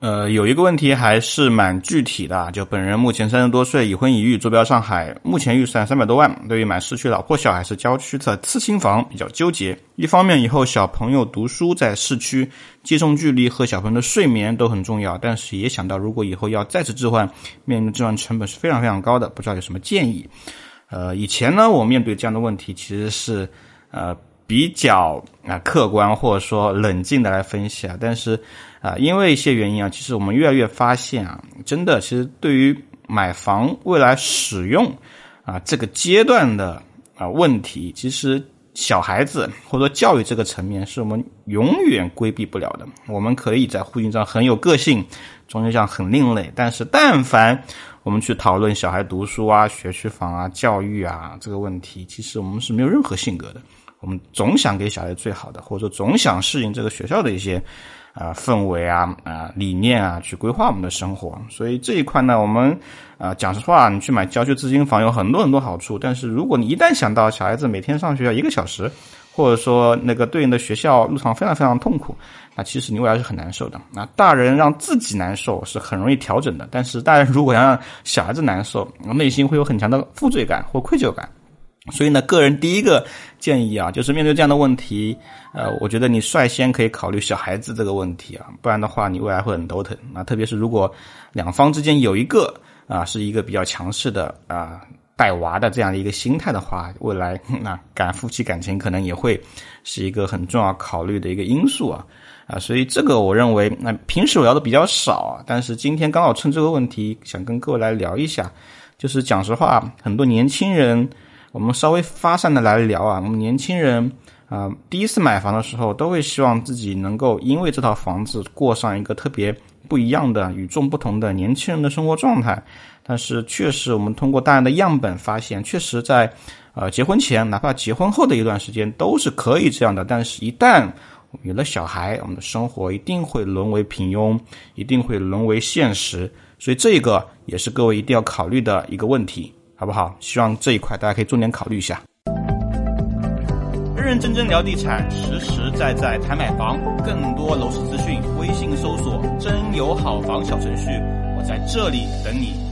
呃，有一个问题还是蛮具体的，就本人目前三十多岁，已婚已育，坐标上海，目前预算三百多万。对于买市区老破小还是郊区的次新房比较纠结。一方面，以后小朋友读书在市区，接送距离和小朋友的睡眠都很重要。但是也想到，如果以后要再次置换，面临置换成本是非常非常高的。不知道有什么建议？呃，以前呢，我面对这样的问题其实是呃比较啊客观或者说冷静的来分析啊，但是。啊，因为一些原因啊，其实我们越来越发现啊，真的，其实对于买房未来使用啊这个阶段的啊问题，其实小孩子或者说教育这个层面是我们永远规避不了的。我们可以在户型上很有个性，装修上很另类，但是但凡我们去讨论小孩读书啊、学区房啊、教育啊这个问题，其实我们是没有任何性格的。我们总想给小孩最好的，或者说总想适应这个学校的一些。啊，氛围啊，啊，理念啊，去规划我们的生活。所以这一块呢，我们啊，讲实话，你去买郊区资金房有很多很多好处。但是如果你一旦想到小孩子每天上学要一个小时，或者说那个对应的学校路上非常非常痛苦，那其实你未来是很难受的。那大人让自己难受是很容易调整的，但是大人如果要让小孩子难受，内心会有很强的负罪感或愧疚感。所以呢，个人第一个建议啊，就是面对这样的问题，呃，我觉得你率先可以考虑小孩子这个问题啊，不然的话你未来会很头疼啊。特别是如果两方之间有一个啊是一个比较强势的啊带娃的这样的一个心态的话，未来那感夫妻感情可能也会是一个很重要考虑的一个因素啊啊。所以这个我认为，那平时我聊的比较少啊，但是今天刚好趁这个问题想跟各位来聊一下，就是讲实话，很多年轻人。我们稍微发散的来聊啊，我们年轻人啊，第一次买房的时候，都会希望自己能够因为这套房子过上一个特别不一样的、与众不同的年轻人的生活状态。但是，确实我们通过大量的样本发现，确实在呃结婚前，哪怕结婚后的一段时间都是可以这样的。但是，一旦有了小孩，我们的生活一定会沦为平庸，一定会沦为现实。所以，这个也是各位一定要考虑的一个问题。好不好？希望这一块大家可以重点考虑一下。认认真真聊地产，实实在在谈买房。更多楼市资讯，微信搜索“真有好房”小程序，我在这里等你。